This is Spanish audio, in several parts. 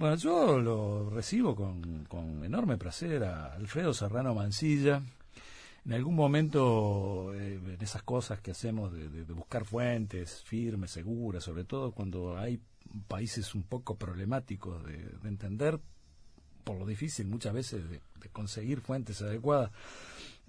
Bueno, yo lo recibo con, con enorme placer a Alfredo Serrano Mancilla. En algún momento, eh, en esas cosas que hacemos de, de, buscar fuentes firmes, seguras, sobre todo cuando hay países un poco problemáticos de, de entender, por lo difícil muchas veces de, conseguir fuentes adecuadas,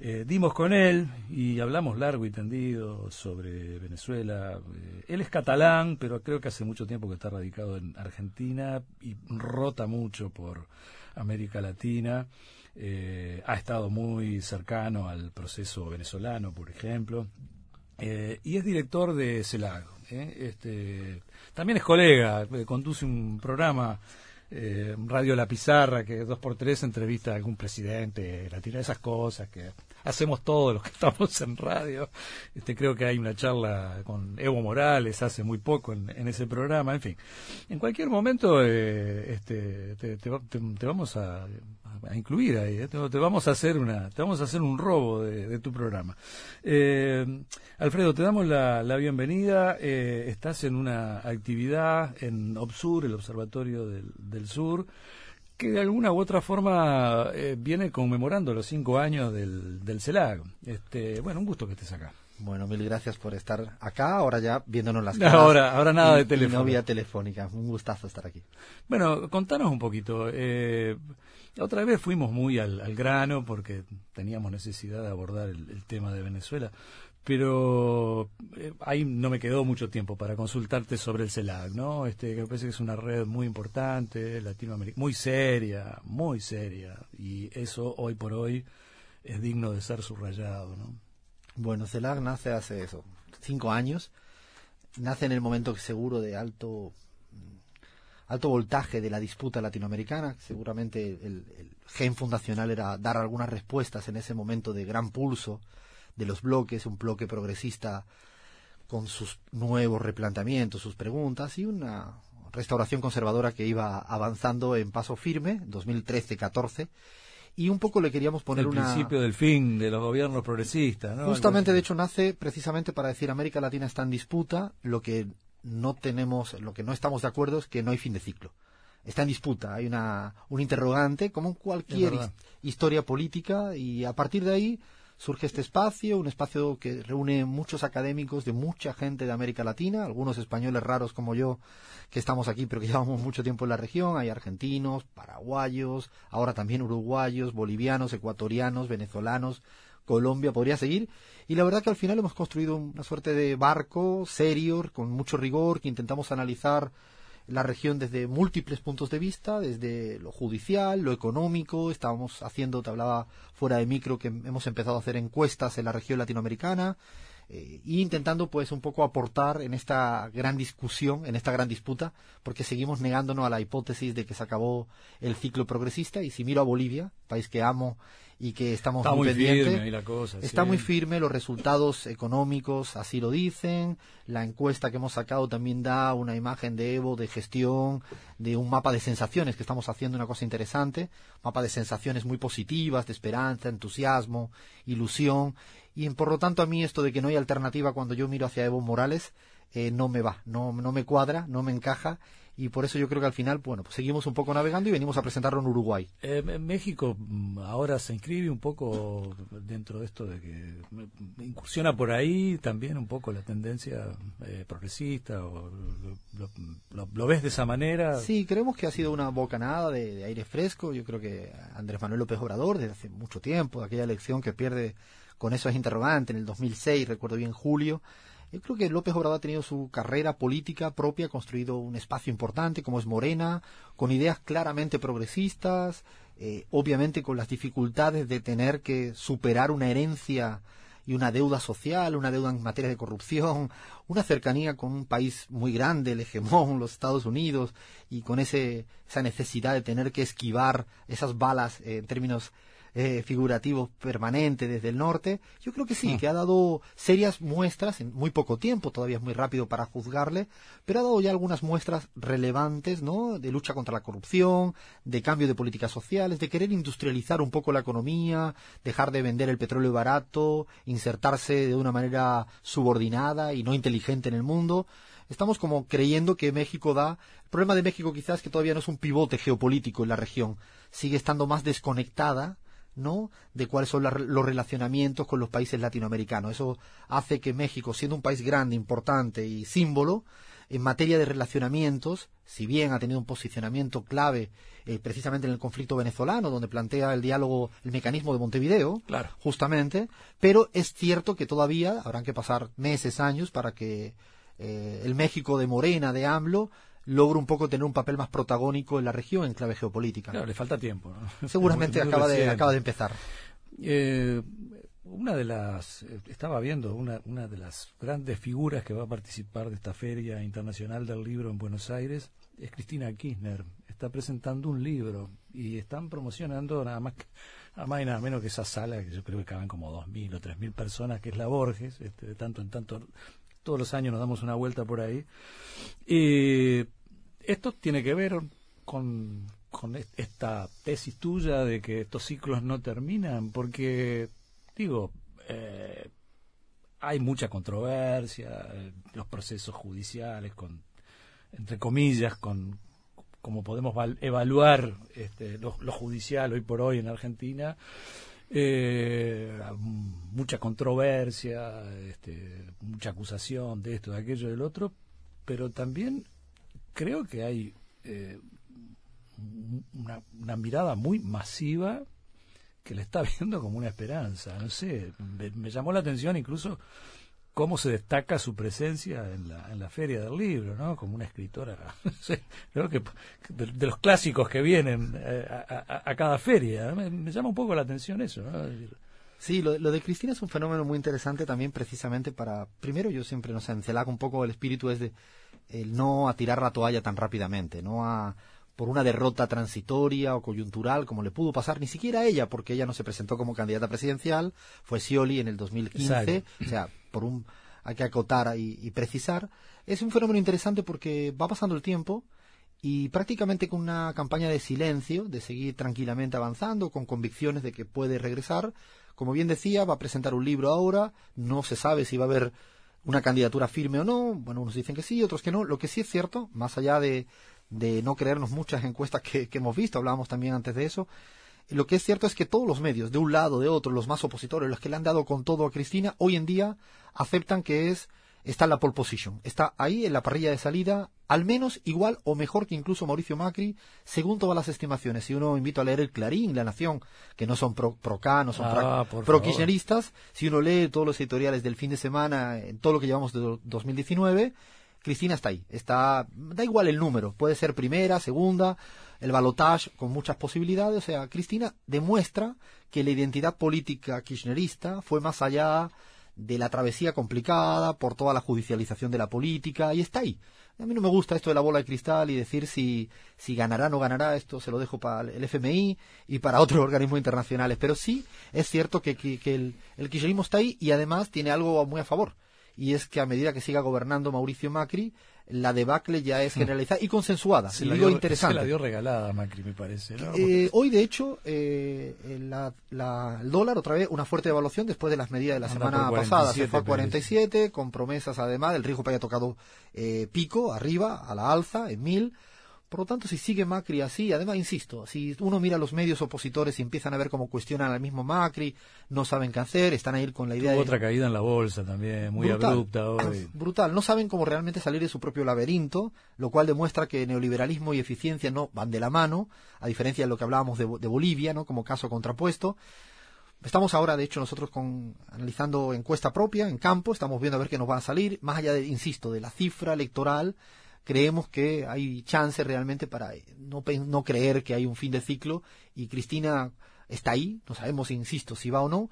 eh, dimos con él y hablamos largo y tendido sobre Venezuela. Eh, él es catalán, pero creo que hace mucho tiempo que está radicado en Argentina y rota mucho por América Latina. Eh, ha estado muy cercano al proceso venezolano, por ejemplo. y es director de CELAG. Este, también es colega, conduce un programa eh, Radio La Pizarra, que dos por tres entrevista a algún presidente, la esas cosas que hacemos todos los que estamos en radio. Este, creo que hay una charla con Evo Morales hace muy poco en, ese programa, en fin. En cualquier momento eh, este, te, vamos a, incluir ahí, eh, te, vamos a hacer una, te vamos a hacer un robo de, tu programa. Alfredo, te damos la, bienvenida. estás en una actividad en OBSUR, el Observatorio del Sur, que de alguna u otra forma eh, viene conmemorando los cinco años del, del CELAG. Este, bueno, un gusto que estés acá. Bueno, mil gracias por estar acá. Ahora ya viéndonos las caras. Ahora, ahora nada de teléfono. no vía telefónica. Un gustazo estar aquí. Bueno, contanos un poquito. Eh, otra vez fuimos muy al, grano porque teníamos necesidad de abordar el tema de Venezuela pero eh, ahí no me quedó mucho tiempo para consultarte sobre el CELAC, ¿no? Este, que me parece que es una red muy importante, latinoamericana, muy seria, muy seria, y eso hoy por hoy es digno de ser subrayado, ¿no? Bueno, CELAC nace hace eso, cinco años, nace en el momento seguro de alto alto voltaje de la disputa latinoamericana. Seguramente el gen fundacional era dar algunas respuestas en ese momento de gran pulso de los bloques, un bloque progresista con sus nuevos replanteamientos, sus preguntas y una restauración conservadora que iba avanzando en paso firme, 2013-14, y un poco le queríamos poner un principio del fin de los gobiernos progresistas, ¿no? Justamente, de hecho, nace precisamente para decir América Latina está en disputa, lo que no tenemos, lo que no estamos de acuerdo es que no hay fin de ciclo. Está en disputa, hay una, un interrogante, como cualquier historia política, y a partir de ahí surge este espacio, un espacio que reúne muchos académicos de mucha gente de América Latina, algunos españoles raros como yo, que estamos aquí pero que llevamos mucho tiempo en la región, hay argentinos, paraguayos, ahora también uruguayos, bolivianos, ecuatorianos, venezolanos, Colombia, podría seguir. Y la verdad que al final hemos construido una suerte de barco serio, con mucho rigor, que intentamos analizar la región desde múltiples puntos de vista, desde lo judicial, lo económico, estábamos haciendo, te hablaba fuera de micro, que hemos empezado a hacer encuestas en la región latinoamericana, e intentando pues un poco aportar en esta gran discusión, en esta gran disputa, porque seguimos negándonos a la hipótesis de que se acabó el ciclo progresista, y si miro a Bolivia, país que amo y que estamos está muy, firme la cosa, está muy firme los resultados económicos así lo dicen. La encuesta que hemos sacado también da una imagen de Evo de gestión de un mapa de sensaciones que estamos haciendo una cosa interesante. Mapa de sensaciones muy positivas de esperanza entusiasmo ilusión. Y por lo tanto a mí esto de que no hay alternativa cuando yo miro hacia Evo Morales eh, no me va no no me cuadra no me encaja y por eso yo creo que al final, bueno, pues seguimos un poco navegando y venimos a presentarlo en Uruguay. Eh, México mm, ahora se inscribe un poco dentro de esto de que incursiona por ahí también un poco la tendencia eh, progresista o lo, ves de esa manera. Sí, creemos que ha sido una bocanada de, de aire fresco. Yo creo que Andrés Manuel López Obrador, desde hace mucho tiempo, de aquella elección que pierde con esos interrogantes en el 2006, recuerdo bien julio, yo creo que López Obrador ha tenido su carrera política propia, ha construido un espacio importante como es Morena, con ideas claramente progresistas, eh, obviamente con las dificultades de tener que superar una herencia y una deuda social, una deuda en materia de corrupción, una cercanía con un país muy grande, el hegemón, los Estados Unidos, y con ese, esa necesidad de tener que esquivar esas balas eh, en términos eh, figurativo permanente desde el norte, yo creo que sí, mm. que ha dado serias muestras en muy poco tiempo, todavía es muy rápido para juzgarle, pero ha dado ya algunas muestras relevantes, ¿no? De lucha contra la corrupción, de cambio de políticas sociales, de querer industrializar un poco la economía, dejar de vender el petróleo barato, insertarse de una manera subordinada y no inteligente en el mundo. estamos como creyendo que México da. El problema de México quizás es que todavía no es un pivote geopolítico en la región. Sigue estando más desconectada ¿no? de cuáles son los relacionamientos con los países latinoamericanos. Eso hace que México, siendo un país grande, importante y símbolo, en materia de relacionamientos, si bien ha tenido un posicionamiento clave eh, precisamente en el conflicto venezolano, donde plantea el diálogo, el mecanismo de Montevideo, justamente, pero es cierto que todavía habrán que pasar meses, años para que eh, el México de Morena, de AMLO, logre un poco tener un papel más protagónico en la región en clave geopolítica. Claro, le falta tiempo. Seguramente acaba, de, acaba de empezar. Eh, una de las, estaba viendo, una, una de las grandes figuras que va a participar de esta Feria Internacional del Libro en Buenos Aires es Cristina Kirchner. Está presentando un libro y están promocionando nada más, nada más y nada menos que esa sala, que yo creo que caben como 2.000 o 3.000 personas, que es la Borges, este, de tanto en tanto, todos los años nos damos una vuelta por ahí. Y esto tiene que ver con, esta tesis tuya de que estos ciclos no terminan, porque digo, eh, hay mucha controversia, los procesos judiciales, con, entre comillas, con como podemos evaluar este, lo, judicial hoy por hoy en Argentina, eh, mucha controversia, este, mucha acusación de esto, de aquello, del otro, pero también creo que hay una, una mirada muy masiva que le está viendo como una esperanza. No sé, me, llamó la atención incluso cómo se destaca su presencia en la, en la feria del libro, ¿no? Como una escritora, creo que de, los clásicos que vienen eh, a, cada feria. Me, llama un poco la atención eso, ¿no? Sí, lo, de Cristina es un fenómeno muy interesante también precisamente para, primero yo siempre, no sé, encelaco un poco el espíritu es de el no a tirar la toalla tan rápidamente, no a por una derrota transitoria o coyuntural, como le pudo pasar ni siquiera a ella, porque ella no se presentó como candidata presidencial, fue Scioli en el 2015, o sea, por un hay que acotar y, precisar. Es un fenómeno interesante porque va pasando el tiempo y prácticamente con una campaña de silencio, de seguir tranquilamente avanzando, con convicciones de que puede regresar. Como bien decía, va a presentar un libro ahora, no se sabe si va a haber una candidatura firme o no, bueno, unos dicen que sí, otros que no. Lo que sí es cierto, más allá de, de no creernos muchas encuestas que, hemos visto, hablábamos también antes de eso. Lo que es cierto es que todos los medios, de un lado, de otro, los más opositores, los que le han dado con todo a Cristina, hoy en día aceptan que es está en la pole position, está ahí en la parrilla de salida, al menos igual o mejor que incluso Mauricio Macri, según todas las estimaciones. Si uno invita a leer el Clarín, La Nación, que no son pro, pro K, no son ah, pro, kirchneristas, si uno lee todos los editoriales del fin de semana, en todo lo que llevamos de 2019, Cristina está ahí. Está, da igual el número, puede ser primera, segunda, el balotage con muchas posibilidades. O sea, Cristina demuestra que la identidad política kirchnerista fue más allá de la travesía complicada por toda la judicialización de la política y está ahí. A mí no me gusta esto de la bola de cristal y decir si, si ganará o no ganará, esto se lo dejo para el FMI y para otros organismos internacionales, pero sí es cierto que, el kirchnerismo está ahí y además tiene algo muy a favor y es que a medida que siga gobernando Mauricio Macri, la debacle ya es generalizada y consensuada. Se la, dio, interesante. Se la dio regalada Macri, me parece. Eh, hoy, de hecho, eh, la, el dólar, otra vez, una fuerte evaluación después de las medidas de la semana pasada. Se fue a 47, con promesas además del riesgo que haya tocado eh, pico, arriba, a la alza, en mil por lo tanto, si sigue Macri así, además, insisto, si uno mira los medios opositores y empiezan a ver cómo cuestionan al mismo Macri, no saben qué hacer, están ahí con la idea de... otra caída en la bolsa también, muy abrupta hoy. Brutal, no saben cómo realmente salir de su propio laberinto, lo cual demuestra que neoliberalismo y eficiencia no van de la mano, a diferencia de lo que hablábamos de, Bolivia, ¿no? Como caso contrapuesto. Estamos ahora, de hecho, nosotros con, analizando encuesta propia en campo, estamos viendo a ver qué nos va a salir, más allá de, insisto, de la cifra electoral creemos que hay chance realmente para no, no creer que hay un fin de ciclo y Cristina está ahí, no sabemos, insisto, si va o no.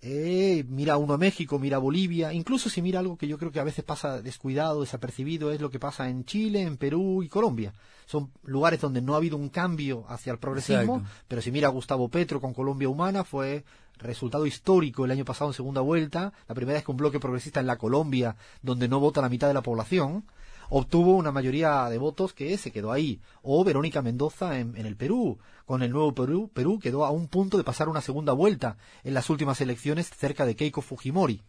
Eh, mira uno a México, mira a Bolivia, incluso si mira algo que yo creo que a veces pasa descuidado, desapercibido, es lo que pasa en Chile, en Perú y Colombia. Son lugares donde no ha habido un cambio hacia el progresismo, pero si mira a Gustavo Petro con Colombia Humana fue resultado histórico el año pasado en segunda vuelta, la primera vez que un bloque progresista en la Colombia, donde no vota la mitad de la población, obtuvo una mayoría de votos que se quedó ahí. O Verónica Mendoza en, el Perú. Con el nuevo Perú, Perú quedó a un punto de pasar una segunda vuelta en las últimas elecciones cerca de Keiko Fujimori.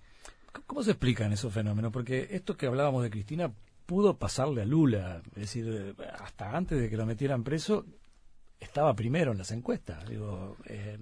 ¿Cómo se explican esos fenómenos? Porque esto que hablábamos de Cristina pudo pasarle a Lula. Es decir, hasta antes de que lo metieran preso, estaba primero en las encuestas. Digo, eh,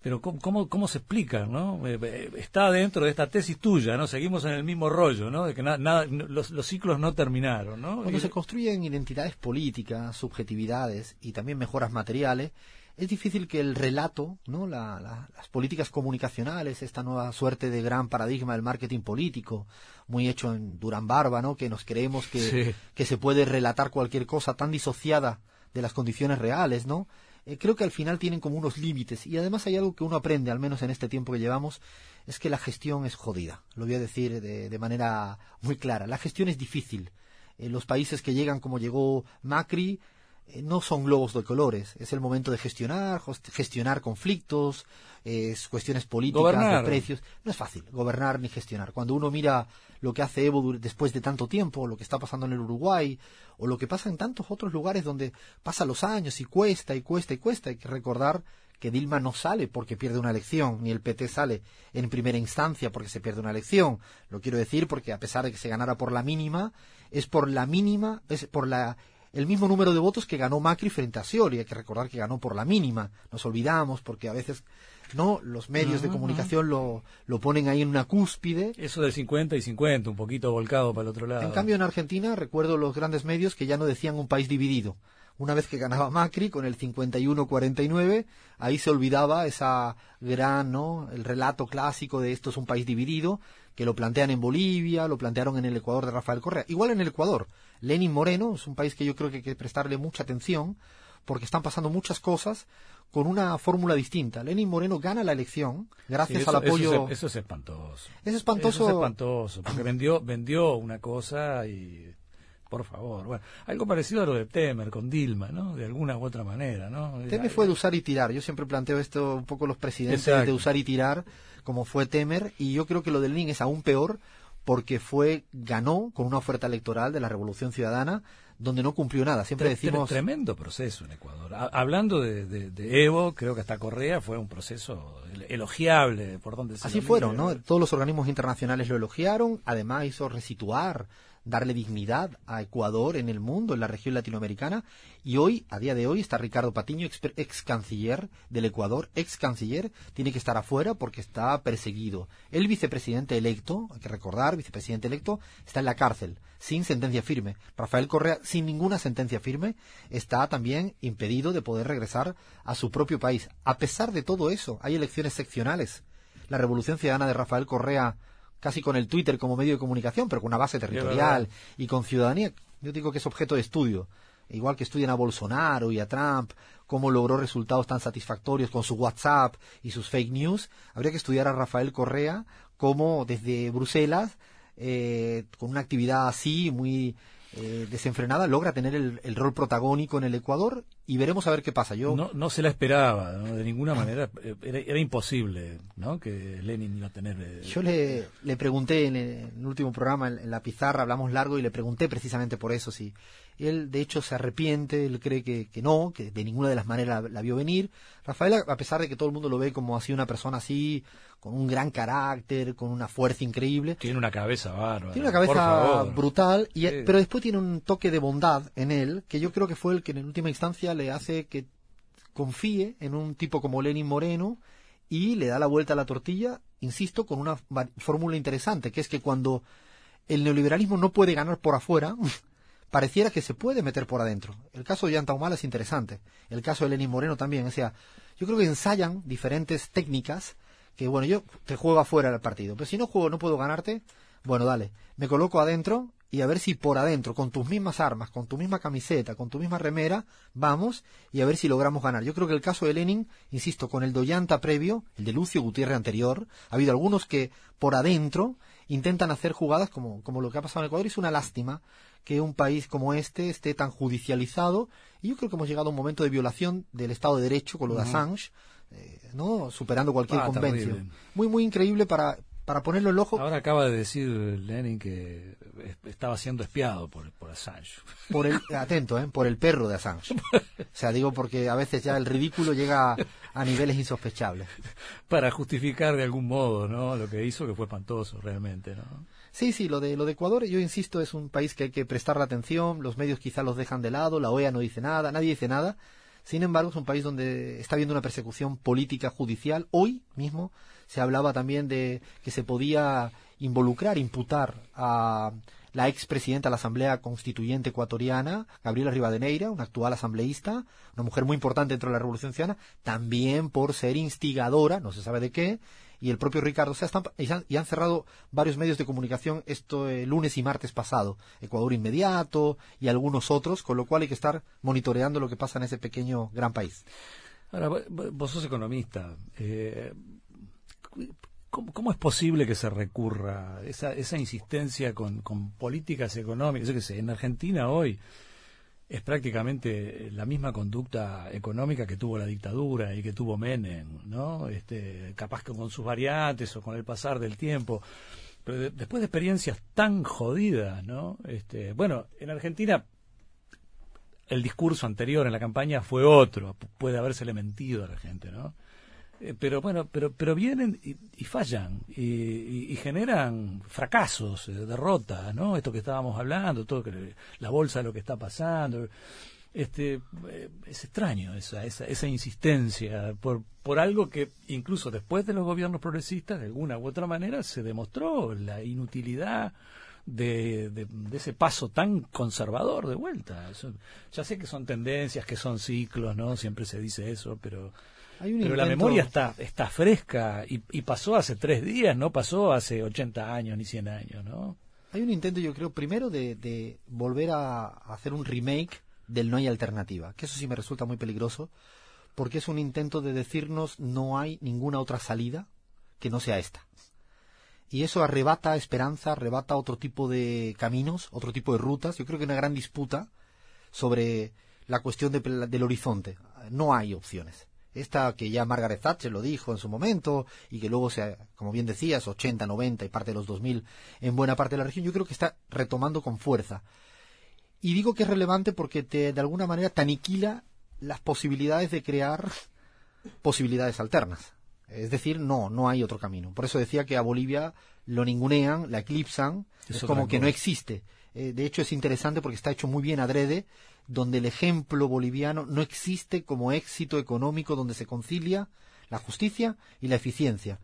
pero ¿cómo, cómo, se explica, no? Eh, eh, está dentro de esta tesis tuya, ¿no? Seguimos en el mismo rollo, ¿no? De que nada, los, los, ciclos no terminaron, ¿no? Cuando se construyen identidades políticas, subjetividades y también mejoras materiales, es difícil que el relato, ¿no? las políticas comunicacionales, esta nueva suerte de gran paradigma del marketing político, muy hecho en Durán Barba, ¿no? Que nos creemos que, que se puede relatar cualquier cosa tan disociada de las condiciones reales, ¿no? Eh, creo que al final tienen como unos límites y además hay algo que uno aprende, al menos en este tiempo que llevamos, es que la gestión es jodida. Lo voy a decir de, manera muy clara. La gestión es difícil. En los países que llegan como llegó Macri, eh, no son globos de colores. Es el momento de gestionar, gestionar conflictos, cuestiones políticas, de precios. No es fácil gobernar ni gestionar. Cuando uno mira lo que hace Evo después de tanto tiempo, lo que está pasando en el Uruguay, o lo que pasa en tantos otros lugares donde pasan los años y cuesta y cuesta y cuesta. Hay que recordar que Dilma no sale porque pierde una elección, ni el PT sale en primera instancia porque se pierde una elección. Lo quiero decir porque a pesar de que se ganara por la mínima, es por la mínima, es por la el mismo número de votos que ganó Macri frente a Scioli. Hay que recordar que ganó por la mínima. Nos olvidamos porque a veces no los medios de comunicación lo, lo ponen ahí en una cúspide. Eso del 50 y 50, un poquito volcado para el otro lado. En cambio, en Argentina recuerdo los grandes medios que ya no decían un país dividido. Una vez que ganaba Macri con el 51-49, ahí se olvidaba esa gran, ¿no? El relato clásico de esto es un país dividido, que lo plantean en Bolivia, lo plantearon en el Ecuador de Rafael Correa. Igual en el Ecuador. Lenin Moreno es un país que yo creo que hay que prestarle mucha atención, porque están pasando muchas cosas con una fórmula distinta. Lenin Moreno gana la elección gracias al apoyo. Eso es, espantoso. Es espantoso. es espantoso, porque vendió, vendió una cosa y. Por favor, bueno, algo parecido a lo de Temer con Dilma, ¿no? De alguna u otra manera, ¿no? Temer fue de usar y tirar. Yo siempre planteo esto un poco los presidentes de usar y tirar, como fue Temer, y yo creo que lo de Lenin es aún peor porque fue ganó con una oferta electoral de la Revolución Ciudadana donde no cumplió nada. Siempre decimos... Tremendo proceso en Ecuador. hablando de, Evo, creo que hasta Correa fue un proceso elogiable por donde se Así fueron, ¿no? Todos los organismos internacionales lo elogiaron, además hizo resituar darle dignidad a Ecuador en el mundo, en la región latinoamericana. Y hoy, a día de hoy, está Ricardo Patiño, ex, canciller del Ecuador, ex canciller, tiene que estar afuera porque está perseguido. El vicepresidente electo, hay que recordar, vicepresidente electo, está en la cárcel, sin sentencia firme. Rafael Correa, sin ninguna sentencia firme, está también impedido de poder regresar a su propio país. A pesar de todo eso, hay elecciones seccionales. La revolución ciudadana de Rafael Correa casi con el Twitter como medio de comunicación, pero con una base territorial y con ciudadanía, yo digo que es objeto de estudio. Igual que estudian a Bolsonaro y a Trump, cómo logró resultados tan satisfactorios con su WhatsApp y sus fake news, habría que estudiar a Rafael Correa, cómo desde Bruselas, eh, con una actividad así, muy eh, desenfrenada, logra tener el, rol protagónico en el Ecuador y veremos a ver qué pasa. Yo no, no se la esperaba, de ninguna manera, eh, era, imposible ¿no? que Lenin iba a tener... Eh, Yo le, le pregunté en el, último programa, en, la pizarra, hablamos largo y le pregunté precisamente por eso, si él de hecho se arrepiente, él cree que, que no, que de ninguna de las maneras la, vio venir. Rafael, a pesar de que todo el mundo lo ve como así una persona así, con un gran carácter, con una fuerza increíble. Tiene una cabeza bárbara. Tiene una cabeza brutal, y, pero después tiene un toque de bondad en él, que yo creo que fue el que en última instancia le hace que confíe en un tipo como Lenin Moreno y le da la vuelta a la tortilla, insisto, con una fórmula interesante, que es que cuando el neoliberalismo no puede ganar por afuera, pareciera que se puede meter por adentro. El caso de Yanta Humala es interesante. El caso de Lenin Moreno también. O sea, yo creo que ensayan diferentes técnicas que bueno, yo te juego afuera del partido, pero si no juego, no puedo ganarte, bueno, dale, me coloco adentro y a ver si por adentro, con tus mismas armas, con tu misma camiseta, con tu misma remera, vamos y a ver si logramos ganar. Yo creo que el caso de Lenin, insisto, con el Doyanta previo, el de Lucio Gutiérrez anterior, ha habido algunos que por adentro intentan hacer jugadas como, como lo que ha pasado en Ecuador y es una lástima que un país como este esté tan judicializado y yo creo que hemos llegado a un momento de violación del Estado de Derecho con lo de Assange eh, ¿no? superando cualquier ah, convención. Muy, muy increíble para, para ponerlo en ojo. Ahora acaba de decir Lenin que estaba siendo espiado por, por Assange. Por el, atento, ¿eh? por el perro de Assange. O sea, digo porque a veces ya el ridículo llega a niveles insospechables. Para justificar de algún modo, ¿no? Lo que hizo que fue espantoso realmente, ¿no? Sí, sí, lo de, lo de Ecuador, yo insisto, es un país que hay que prestarle atención, los medios quizá los dejan de lado, la OEA no dice nada, nadie dice nada. Sin embargo, es un país donde está habiendo una persecución política judicial. Hoy mismo se hablaba también de que se podía involucrar, imputar a la expresidenta de la Asamblea Constituyente ecuatoriana, Gabriela Rivadeneira, una actual asambleísta, una mujer muy importante dentro de la Revolución Ciudadana, también por ser instigadora, no se sabe de qué, y el propio Ricardo se y, han, cerrado varios medios de comunicación esto eh, lunes y martes pasado, Ecuador Inmediato y algunos otros, con lo cual hay que estar monitoreando lo que pasa en ese pequeño gran país. Ahora, vos sos economista. Eh, ¿Cómo, es posible que se recurra esa, esa insistencia con, políticas económicas? Yo qué en Argentina hoy es prácticamente la misma conducta económica que tuvo la dictadura y que tuvo Menem, ¿no? Este, capaz que con sus variantes o con el pasar del tiempo. Pero después de experiencias tan jodidas, ¿no? Este, bueno, en Argentina el discurso anterior en la campaña fue otro, puede habérsele mentido a la gente, ¿no? Eh, pero bueno, pero, pero vienen y, fallan y, generan fracasos, eh, derrotas, ¿no? Esto que estábamos hablando, todo que la bolsa, lo que está pasando. Este, eh, es extraño esa, esa, esa insistencia por, por algo que incluso después de los gobiernos progresistas, de alguna u otra manera, se demostró la inutilidad de, de, ese paso tan conservador de vuelta. ya sé que son tendencias, que son ciclos, ¿no? Siempre se dice eso, pero pero la memoria está, está fresca y, pasó hace tres días, no pasó hace 80 años ni 100 años, ¿no? Hay un intento, yo creo, primero de, volver a, hacer un remake del No hay alternativa, que eso sí me resulta muy peligroso, porque es un intento de decirnos no hay ninguna otra salida que no sea esta. Y eso arrebata esperanza, arrebata otro tipo de caminos, otro tipo de rutas. Yo creo que hay una gran disputa sobre la cuestión del horizonte. No hay opciones esta que ya Margaret Thatcher lo dijo en su momento y que luego, se, como bien decías, 80, 90 y parte de los 2000 en buena parte de la región, yo creo que está retomando con fuerza. Y digo que es relevante porque te, de alguna manera te aniquila las posibilidades de crear posibilidades alternas. Es decir, no, no hay otro camino. Por eso decía que a Bolivia lo ningunean, la eclipsan, es como que no existe. Eh, de hecho, es interesante porque está hecho muy bien adrede donde el ejemplo boliviano no existe como éxito económico donde se concilia la justicia y la eficiencia.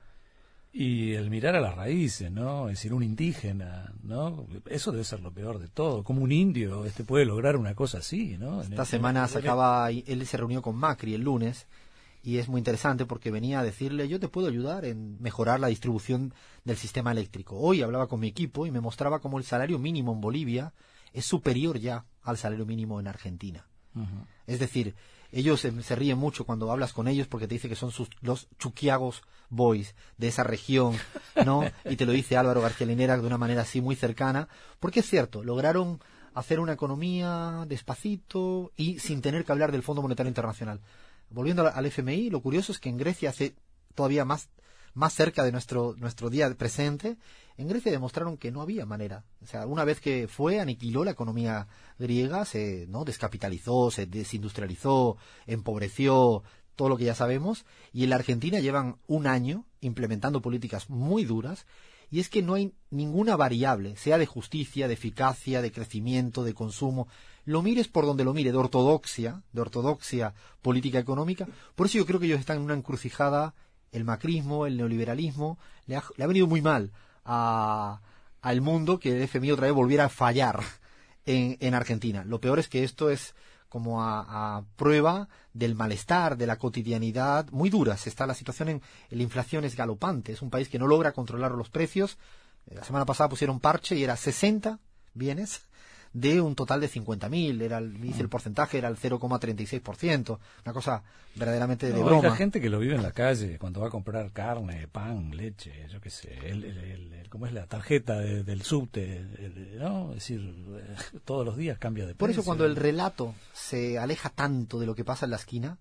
Y el mirar a las raíces, ¿no? Es decir, un indígena, ¿no? Eso debe ser lo peor de todo. Como un indio este puede lograr una cosa así, ¿no? Esta semana sacaba, él se reunió con Macri el lunes y es muy interesante porque venía a decirle, yo te puedo ayudar en mejorar la distribución del sistema eléctrico. Hoy hablaba con mi equipo y me mostraba cómo el salario mínimo en Bolivia es superior ya al salario mínimo en Argentina. Es decir, ellos se, ríen mucho cuando hablas con ellos porque te dice que son sus, los Chuquiagos Boys de esa región, ¿no? Y te lo dice Álvaro García Linera de una manera así muy cercana, porque es cierto, lograron hacer una economía despacito y sin tener que hablar del Fondo Monetario Internacional. Volviendo al FMI, lo curioso es que en Grecia hace todavía más más cerca de nuestro, nuestro día presente, en Grecia demostraron que no había manera. O sea, una vez que fue, aniquiló la economía griega, se ¿no? descapitalizó, se desindustrializó, empobreció, todo lo que ya sabemos, y en la Argentina llevan un año implementando políticas muy duras, y es que no hay ninguna variable, sea de justicia, de eficacia, de crecimiento, de consumo, lo mires por donde lo mire, de ortodoxia, de ortodoxia política económica, por eso yo creo que ellos están en una encrucijada el macrismo, el neoliberalismo, le ha, venido muy mal al mundo que el FMI otra vez volviera a fallar en, Argentina. Lo peor es que esto es como a, prueba del malestar, de la cotidianidad muy duras. Está la situación en, la inflación es galopante. Es un país que no logra controlar los precios. La semana pasada pusieron parche y era 60 bienes de un total de 50.000, era el, el porcentaje era el 0,36%, una cosa verdaderamente de broma. Hay gente que lo vive en la calle cuando va a comprar carne, pan, leche, yo qué sé, el, ¿cómo es la tarjeta del subte? ¿no? Es decir, todos los días cambia de Por eso cuando el relato se aleja tanto de lo que pasa en la esquina,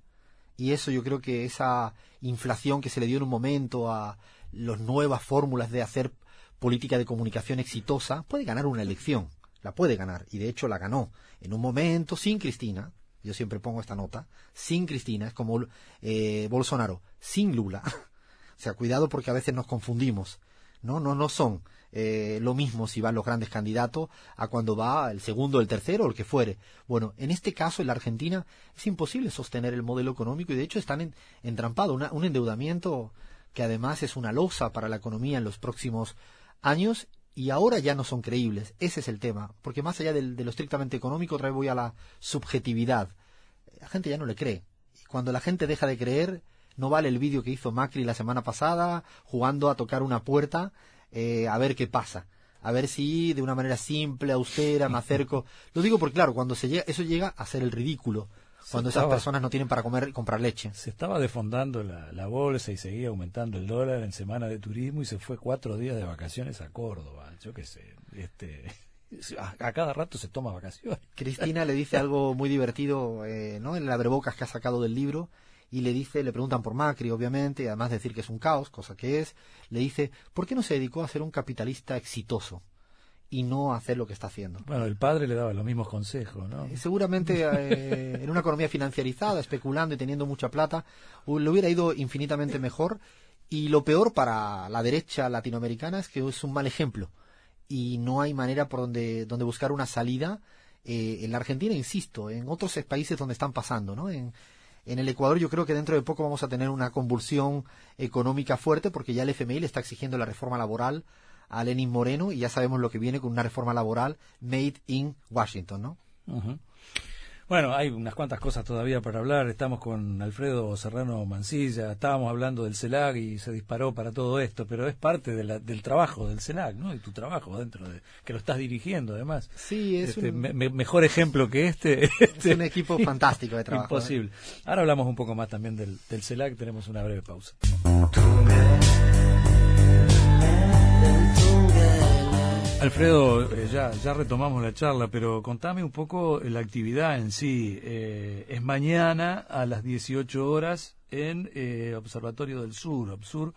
y eso yo creo que esa inflación que se le dio en un momento a las nuevas fórmulas de hacer política de comunicación exitosa, puede ganar una elección la puede ganar, y de hecho la ganó en un momento sin Cristina, yo siempre pongo esta nota, sin Cristina, es como eh, Bolsonaro, sin Lula. o sea, cuidado porque a veces nos confundimos. no, no, no son eh, lo mismo si van los grandes candidatos a cuando va el segundo, el tercero o el que fuere. Bueno, en este caso en la Argentina es imposible sostener el modelo económico y de hecho están entrampados, un endeudamiento que además es una losa para la economía en los próximos años y ahora ya no son creíbles. Ese es el tema, porque más allá de, lo estrictamente económico, otra vez voy a la subjetividad. La gente ya no le cree. Y cuando la gente deja de creer, no vale el vídeo que hizo Macri la semana pasada, jugando a tocar una puerta, eh, a ver qué pasa. A ver si de una manera simple, austera, me acerco. Lo digo porque, claro, cuando se llega, eso llega a ser el ridículo cuando esas personas no tienen para comer y comprar leche. Se estaba defondando la, bolsa y seguía aumentando el dólar en semana de turismo y se fue cuatro días de vacaciones a Córdoba. Yo qué sé, este, a, cada rato se toma vacaciones. Cristina le dice algo muy divertido, eh, ¿no? En la abrebocas que ha sacado del libro y le dice, le preguntan por Macri, obviamente, además de decir que es un caos, cosa que es, le dice, ¿por qué no se dedicó a ser un capitalista exitoso? Y no hacer lo que está haciendo. Bueno, el padre le daba los mismos consejos, ¿no? Eh, seguramente eh, en una economía financiarizada, especulando y teniendo mucha plata, le hubiera ido infinitamente mejor. Y lo peor para la derecha latinoamericana es que es un mal ejemplo y no hay manera por donde, donde buscar una salida. Eh, en la Argentina, insisto, en otros países donde están pasando, ¿no? En, en el Ecuador yo creo que dentro de poco vamos a tener una convulsión económica fuerte porque ya el FMI le está exigiendo la reforma laboral a Lenin Moreno y ya sabemos lo que viene con una reforma laboral made in Washington, ¿no? Bueno, hay unas cuantas cosas todavía para hablar. Estamos con Alfredo Serrano Mancilla, estábamos hablando del CELAC y se disparó para todo esto, pero es parte del trabajo del CELAC, ¿no? Y tu trabajo dentro de que lo estás dirigiendo, además. Sí, es este, un... mejor ejemplo que este. Es un equipo fantástico de trabajo. ¿eh? Imposible. Ahora hablamos un poco más también del, del CELAC, tenemos una breve pausa. Alfredo, eh, ya, ya retomamos la charla, pero contame un poco la actividad en sí. Eh, es mañana a las 18 horas en eh, Observatorio del Sur, OBSUR,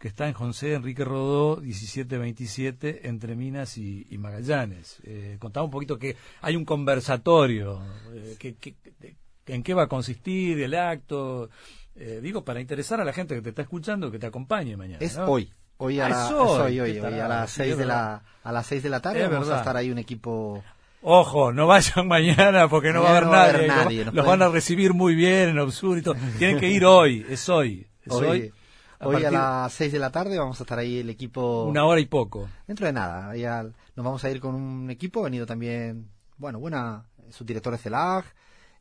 que está en José Enrique Rodó, 1727, entre Minas y, Magallanes. contame un poquito que hay un conversatorio, que, en qué va a consistir el acto, digo, para interesar a la gente que te está escuchando, que te acompañe mañana. Es hoy. Hoy a, la, hoy, hoy, a las seis de la a las seis de la tarde vamos a estar ahí un equipo Ojo, no vayan mañana porque no, va a haber nadie. los van a recibir muy bien en Obsur y todo. Tienen que ir hoy, es hoy. hoy, hoy. A, las seis de la tarde vamos a estar ahí el equipo. Una hora y poco. Dentro de nada. Ya nos vamos a ir con un equipo. Ha venido también, bueno, buena, subdirector de CELAG.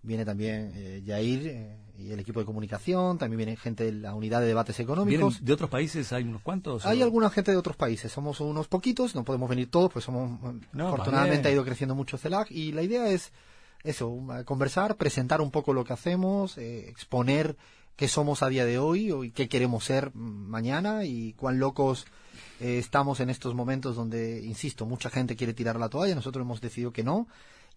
Viene también eh, Yair. Eh, y el equipo de comunicación, también viene gente de la unidad de debates económicos. ¿De otros países hay unos cuantos? Hay alguna gente de otros países, somos unos poquitos, no podemos venir todos, pues somos, afortunadamente ha ido creciendo mucho CELAC y la idea es eso, conversar, presentar un poco lo que hacemos, eh, exponer qué somos a día de hoy y qué queremos ser mañana y cuán locos eh, estamos en estos momentos donde, insisto, mucha gente quiere tirar la toalla, nosotros hemos decidido que no,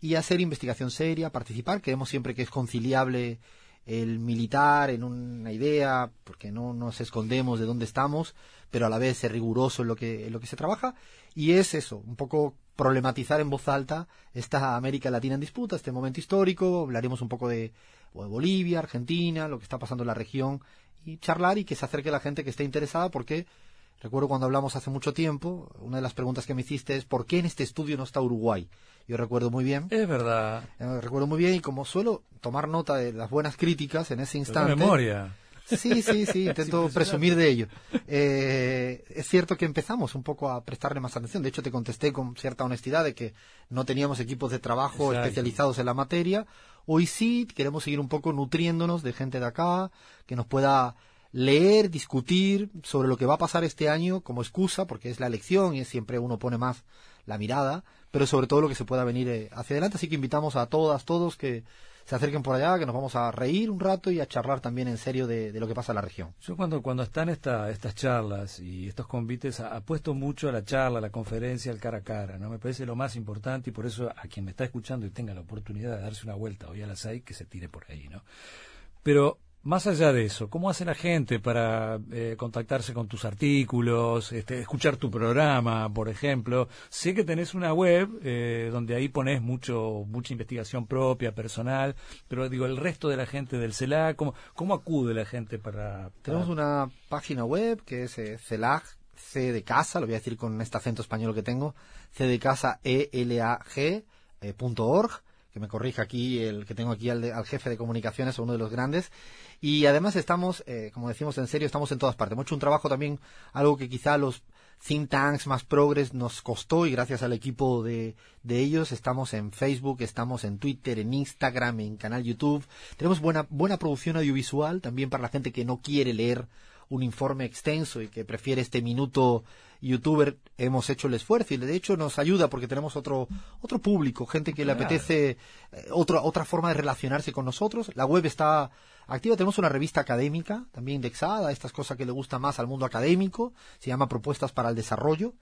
y hacer investigación seria, participar, creemos siempre que es conciliable el militar en una idea, porque no nos escondemos de dónde estamos, pero a la vez ser riguroso en lo que, en lo que se trabaja, y es eso, un poco problematizar en voz alta esta América Latina en disputa, este momento histórico, hablaremos un poco de, de Bolivia, Argentina, lo que está pasando en la región, y charlar y que se acerque la gente que esté interesada, porque recuerdo cuando hablamos hace mucho tiempo, una de las preguntas que me hiciste es ¿por qué en este estudio no está Uruguay? Yo recuerdo muy bien. Es verdad. Eh, recuerdo muy bien y como suelo tomar nota de las buenas críticas en ese instante. memoria. Sí, sí, sí, intento presumir de ello. Eh, es cierto que empezamos un poco a prestarle más atención. De hecho, te contesté con cierta honestidad de que no teníamos equipos de trabajo especializados en la materia. Hoy sí, queremos seguir un poco nutriéndonos de gente de acá, que nos pueda leer, discutir sobre lo que va a pasar este año como excusa, porque es la elección y siempre uno pone más la mirada, pero sobre todo lo que se pueda venir eh, hacia adelante. Así que invitamos a todas, todos que se acerquen por allá, que nos vamos a reír un rato y a charlar también en serio de, lo que pasa en la región. Yo cuando, cuando están esta, estas charlas y estos convites, apuesto mucho a la charla, a la conferencia, al cara a cara, ¿no? Me parece lo más importante y por eso a quien me está escuchando y tenga la oportunidad de darse una vuelta hoy a las seis, que se tire por ahí, ¿no? Pero más allá de eso, ¿cómo hace la gente para eh, contactarse con tus artículos, este, escuchar tu programa, por ejemplo? Sé que tenés una web eh, donde ahí pones mucho, mucha investigación propia, personal, pero digo, el resto de la gente del CELAC, ¿cómo, cómo acude la gente para, Tenemos una página web que es eh, CELAC, C de casa, lo voy a decir con este acento español que tengo, C de casa E L A G eh, punto org, que me corrija aquí el que tengo aquí al, al, jefe de comunicaciones, uno de los grandes. Y además estamos, eh, como decimos en serio, estamos en todas partes. Hemos hecho un trabajo también, algo que quizá los think tanks más progres nos costó y gracias al equipo de, de ellos estamos en Facebook, estamos en Twitter, en Instagram, en canal YouTube. Tenemos buena, buena producción audiovisual también para la gente que no quiere leer un informe extenso y que prefiere este minuto youtuber hemos hecho el esfuerzo y de hecho nos ayuda porque tenemos otro otro público, gente que le apetece eh, otra otra forma de relacionarse con nosotros. La web está activa, tenemos una revista académica también indexada, estas cosas que le gusta más al mundo académico, se llama Propuestas para el Desarrollo.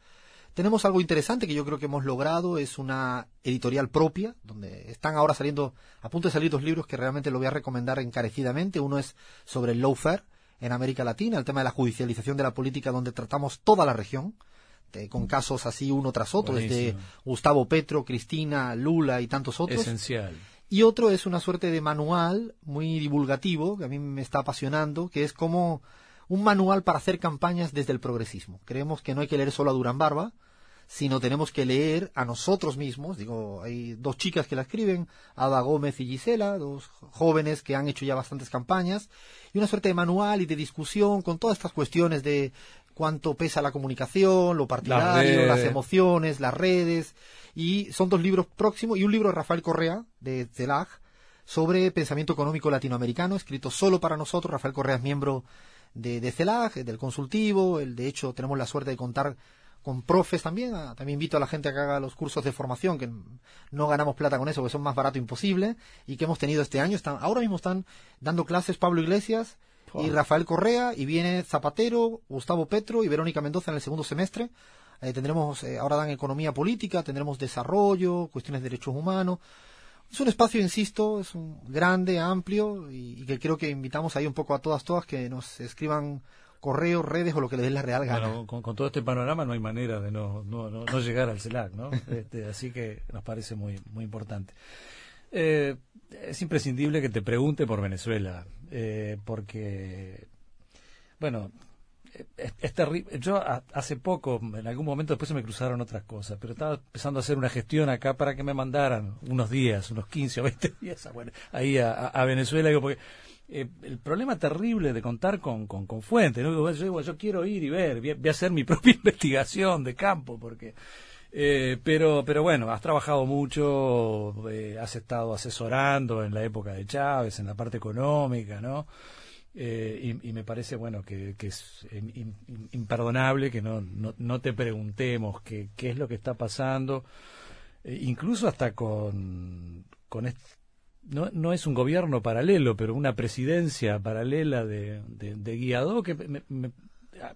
Tenemos algo interesante que yo creo que hemos logrado, es una editorial propia, donde están ahora saliendo, a punto de salir dos libros que realmente lo voy a recomendar encarecidamente. Uno es sobre el lawfare, en América Latina, el tema de la judicialización de la política, donde tratamos toda la región, con casos así uno tras otro, desde Gustavo Petro, Cristina, Lula y tantos otros. Esencial. Y otro es una suerte de manual muy divulgativo, que a mí me está apasionando, que es como un manual para hacer campañas desde el progresismo. Creemos que no hay que leer solo a Durán Barba, sino tenemos que leer a nosotros mismos. Digo, hay dos chicas que la escriben, Ada Gómez y Gisela, dos jóvenes que han hecho ya bastantes campañas, y una suerte de manual y de discusión con todas estas cuestiones de cuánto pesa la comunicación, lo partidario, las, emociones, las redes, y son dos libros próximos, y un libro de Rafael Correa, de CELAG, sobre pensamiento económico latinoamericano, escrito solo para nosotros. Rafael Correa es miembro de, de CELAG, del consultivo, el, de hecho tenemos la suerte de contar con profes también. Ah, también invito a la gente a que haga los cursos de formación, que no ganamos plata con eso, que son más barato imposible, y que hemos tenido este año. Están, ahora mismo están dando clases Pablo Iglesias y Rafael Correa, y viene Zapatero, Gustavo Petro y Verónica Mendoza en el segundo semestre. Eh, tendremos, eh, ahora dan economía política, tendremos desarrollo, cuestiones de derechos humanos. Es un espacio, insisto, es un grande, amplio, y, y que creo que invitamos ahí un poco a todas, todas que nos escriban correo, redes o lo que le dé la real gana. Bueno, con, con, todo este panorama no hay manera de no, no, no, no llegar al CELAC, ¿no? Este, así que nos parece muy, muy importante. Eh, es imprescindible que te pregunte por Venezuela, eh, porque, bueno, es, es terrible. Yo a, hace poco, en algún momento después se me cruzaron otras cosas, pero estaba empezando a hacer una gestión acá para que me mandaran unos días, unos 15 o 20 días bueno, ahí a, a, Venezuela, digo, porque eh, el problema terrible de contar con, con, con fuentes. ¿no? Yo, digo, yo quiero ir y ver, voy a, hacer mi propia investigación de campo, porque... Eh, pero, pero bueno, has trabajado mucho, eh, has estado asesorando en la época de Chávez, en la parte económica, ¿no? Eh, y, me parece, bueno, que, que es imperdonable que no, no, no, te preguntemos qué, qué es lo que está pasando, incluso hasta con, con este, no, no es un gobierno paralelo, pero una presidencia paralela de, de, que me, me,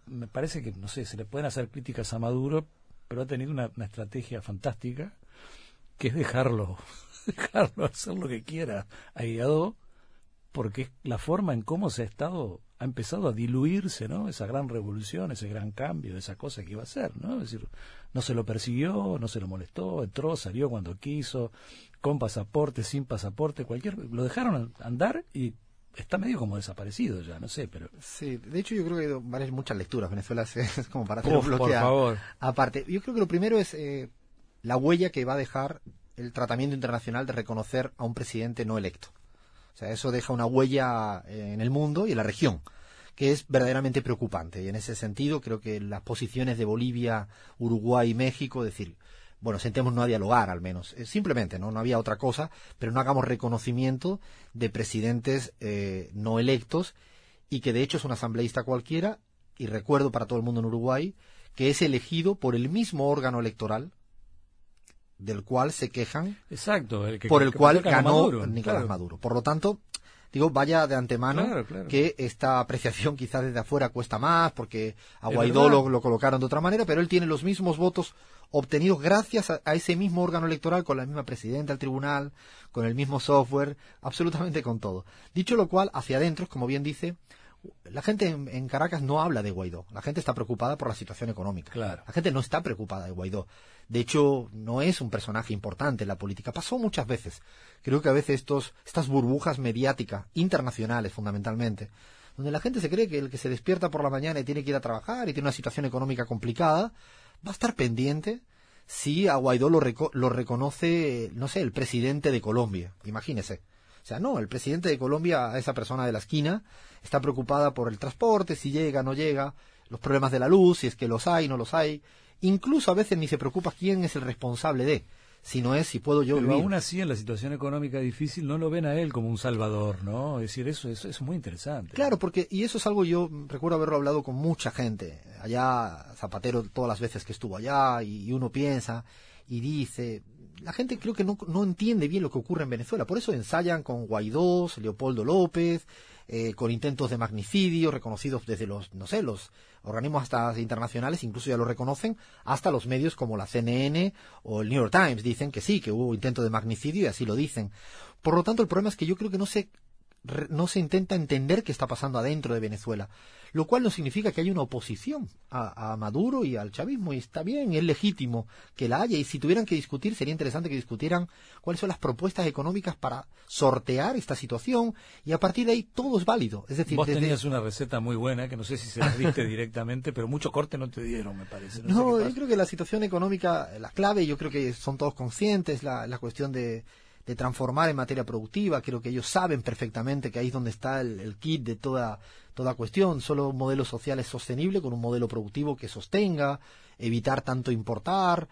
me, parece que, no sé, se le pueden hacer críticas a Maduro, pero ha tenido una, una estrategia fantástica, que es dejarlo, dejarlo hacer lo que quiera a Guiadó, porque es la forma en cómo se ha estado, ha empezado a diluirse, ¿no? Esa gran revolución, ese gran cambio, esa cosa que iba a ser, ¿no? Es decir, no se lo persiguió, no se lo molestó, entró, salió cuando quiso, con pasaporte, sin pasaporte, cualquier, lo dejaron andar y está medio como desaparecido ya, no sé, pero... Sí, de hecho yo creo que hay varias, muchas lecturas, Venezuela es como para hacer un bloque por favor. aparte. Yo creo que lo primero es eh, la huella que va a dejar el tratamiento internacional de reconocer a un presidente no electo. O sea, eso deja una huella en el mundo y en la región que es verdaderamente preocupante. Y en ese sentido creo que las posiciones de Bolivia, Uruguay y México, es decir, bueno, sentémonos a dialogar al menos. Eh, simplemente, ¿no? No había otra cosa, pero no hagamos reconocimiento de presidentes eh, no electos y que de hecho es un asambleísta cualquiera, y recuerdo para todo el mundo en Uruguay, que es elegido por el mismo órgano electoral del cual se quejan, Exacto, el que, por el que cual ganó Maduro, Nicolás claro. Maduro. Por lo tanto, digo, vaya de antemano claro, claro. que esta apreciación quizás desde afuera cuesta más, porque a Guaidó lo, lo, colocaron de otra manera, pero él tiene los mismos votos obtenidos gracias a, a, ese mismo órgano electoral, con la misma presidenta del tribunal, con el mismo software, absolutamente con todo. Dicho lo cual, hacia adentro, como bien dice, la gente en, en, Caracas no habla de Guaidó. La gente está preocupada por la situación económica. Claro. La gente no está preocupada de Guaidó. De hecho, no es un personaje importante en la política. Pasó muchas veces. Creo que a veces estos, estas burbujas mediáticas, internacionales fundamentalmente, donde la gente se cree que el que se despierta por la mañana y tiene que ir a trabajar y tiene una situación económica complicada, va a estar pendiente si a Guaidó lo, lo reconoce, no sé, el presidente de Colombia. Imagínese. O sea, no, el presidente de Colombia, esa persona de la esquina, está preocupada por el transporte, si llega, no llega, los problemas de la luz, si es que los hay, no los hay. Incluso a veces ni se preocupa quién es el responsable de si no es si puedo yo Pero aún así en la situación económica difícil no lo ven a él como un salvador, ¿no? Es decir, eso, eso, es muy interesante. Claro, porque, y eso es algo yo recuerdo haberlo hablado con mucha gente, allá Zapatero todas las veces que estuvo allá, y, uno piensa y dice, la gente creo que no, no entiende bien lo que ocurre en Venezuela, por eso ensayan con Guaidó, Leopoldo López, eh, con intentos de magnicidio reconocidos desde los, no sé, los organismos hasta internacionales, incluso ya lo reconocen, hasta los medios como la CNN o el New York Times dicen que sí, que hubo intento de magnicidio y así lo dicen. Por lo tanto, el problema es que yo creo que no se no se intenta entender qué está pasando adentro de Venezuela, lo cual no significa que haya una oposición a, Maduro y al chavismo, y está bien, es legítimo que la haya, y si tuvieran que discutir, sería interesante que discutieran cuáles son las propuestas económicas para sortear esta situación, y a partir de ahí todo es válido. Es decir, Vos tenías una receta muy buena, que no sé si se la diste directamente, pero mucho corte no te dieron, me parece. No, yo creo que la situación económica, la clave, yo creo que son todos conscientes, la, la cuestión de de transformar en materia productiva. Creo que ellos saben perfectamente que ahí es donde está el, kit de toda, toda cuestión. Solo un modelo social es sostenible con un modelo productivo que sostenga, evitar tanto importar.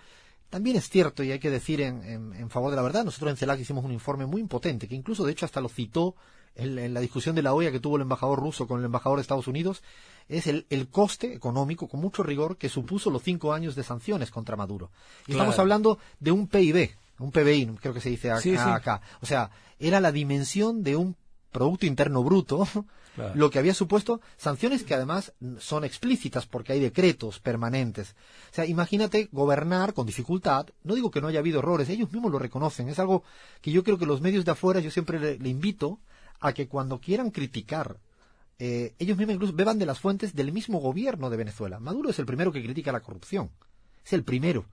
También es cierto, y hay que decir en, en, favor de la verdad, nosotros en CELAC hicimos un informe muy impotente, que incluso de hecho hasta lo citó en, la discusión de la OEA que tuvo el embajador ruso con el embajador de Estados Unidos, es el, el, coste económico, con mucho rigor, que supuso los cinco años de sanciones contra Maduro. Y estamos hablando de un PIB, un PBI, creo que se dice acá. O sea, era la dimensión de un Producto Interno Bruto, lo que había supuesto sanciones que además son explícitas porque hay decretos permanentes. O sea, imagínate gobernar con dificultad. No digo que no haya habido errores, ellos mismos lo reconocen. Es algo que yo creo que los medios de afuera, yo siempre le, invito a que cuando quieran criticar eh, ellos mismos incluso beban de las fuentes del mismo gobierno de Venezuela. Maduro es el primero que critica la corrupción. Es el primero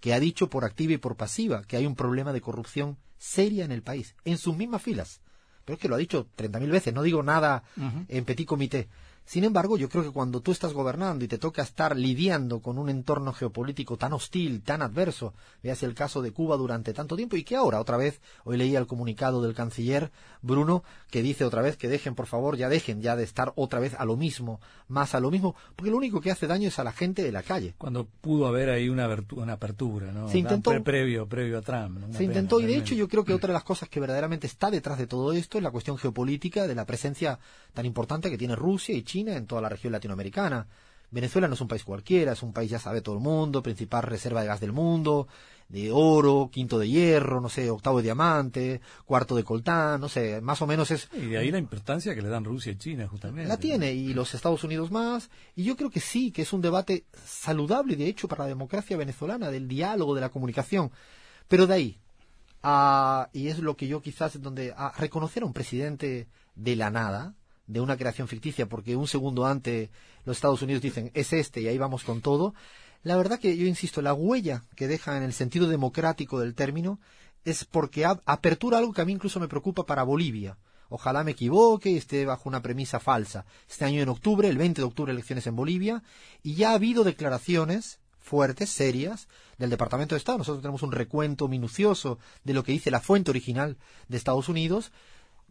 que ha dicho por activa y por pasiva que hay un problema de corrupción seria en el país, en sus mismas filas. Pero es que lo ha dicho treinta mil veces, no digo nada en petit comité. Sin embargo, yo creo que cuando tú estás gobernando y te toca estar lidiando con un entorno geopolítico tan hostil, tan adverso, veas el caso de Cuba durante tanto tiempo y que ahora, otra vez, hoy leía el comunicado del canciller Bruno, que dice otra vez que dejen, por favor, ya dejen ya de estar otra vez a lo mismo, más a lo mismo, porque lo único que hace daño es a la gente de la calle. Cuando pudo haber ahí una, una apertura, ¿no? Se intentó. previo, previo a Trump. se intentó, y de hecho yo creo que otra de las cosas que verdaderamente está detrás de todo esto es la cuestión geopolítica de la presencia tan importante que tiene Rusia y China en toda la región latinoamericana. Venezuela no es un país cualquiera, es un país, ya sabe todo el mundo, principal reserva de gas del mundo, de oro, quinto de hierro, no sé, octavo de diamante, cuarto de coltán, no sé, más o menos es... Y de ahí la importancia que le dan Rusia y China, justamente. La tiene, y los Estados Unidos más, y yo creo que sí, que es un debate saludable, de hecho, para la democracia venezolana, del diálogo, de la comunicación. Pero de ahí, a, y es lo que yo quizás, donde, a reconocer a un presidente de la nada, de una creación ficticia porque un segundo antes los Estados Unidos dicen es este y ahí vamos con todo. La verdad que yo insisto, la huella que deja en el sentido democrático del término es porque apertura algo que a mí incluso me preocupa para Bolivia. Ojalá me equivoque y esté bajo una premisa falsa. Este año en octubre, el 20 de octubre, elecciones en Bolivia, y ya ha habido declaraciones fuertes, serias, del Departamento de Estado. Nosotros tenemos un recuento minucioso de lo que dice la fuente original de Estados Unidos,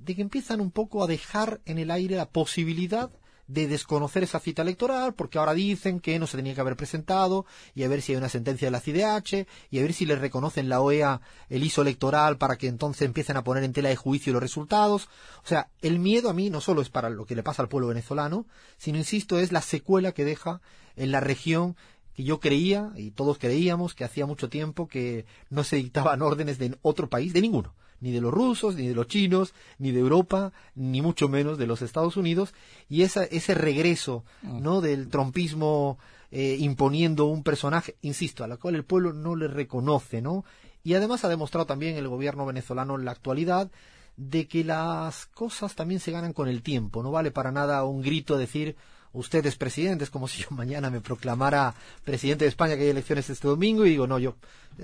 de que empiezan un poco a dejar en el aire la posibilidad de desconocer esa cita electoral, porque ahora dicen que no se tenía que haber presentado, y a ver si hay una sentencia de la CIDH, y a ver si le reconocen la OEA el ISO electoral para que entonces empiecen a poner en tela de juicio los resultados. O sea, el miedo a mí no solo es para lo que le pasa al pueblo venezolano, sino, insisto, es la secuela que deja en la región que yo creía, y todos creíamos, que hacía mucho tiempo que no se dictaban órdenes de otro país, de ninguno ni de los rusos, ni de los chinos, ni de Europa, ni mucho menos de los Estados Unidos, y esa, ese regreso mm. ¿no? del trompismo eh, imponiendo un personaje, insisto, a la cual el pueblo no le reconoce, ¿no? Y además ha demostrado también el gobierno venezolano en la actualidad de que las cosas también se ganan con el tiempo, no vale para nada un grito decir usted es presidente, es como si yo mañana me proclamara presidente de España que hay elecciones este domingo y digo, no, yo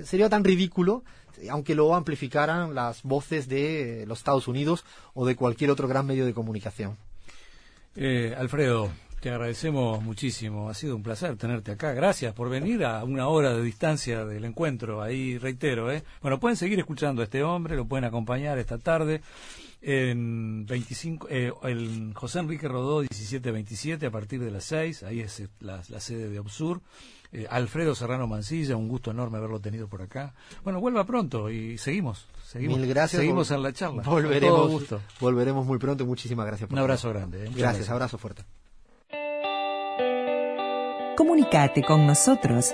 sería tan ridículo aunque lo amplificaran las voces de los Estados Unidos o de cualquier otro gran medio de comunicación. Eh, Alfredo, te agradecemos muchísimo. Ha sido un placer tenerte acá. Gracias por venir a una hora de distancia del encuentro. Ahí reitero, ¿eh? Bueno, pueden seguir escuchando a este hombre, lo pueden acompañar esta tarde en 25, eh, el José Enrique Rodó 1727 a partir de las 6. Ahí es eh, la, sede de Obsur. Eh, Alfredo Serrano Mancilla, un gusto enorme haberlo tenido por acá. Bueno, vuelva pronto y seguimos. Seguimos, Mil gracias. Seguimos en la charla. Volveremos, volveremos muy pronto y muchísimas gracias. Por un abrazo grande. Gracias, gracias, abrazo fuerte. Comunicate con nosotros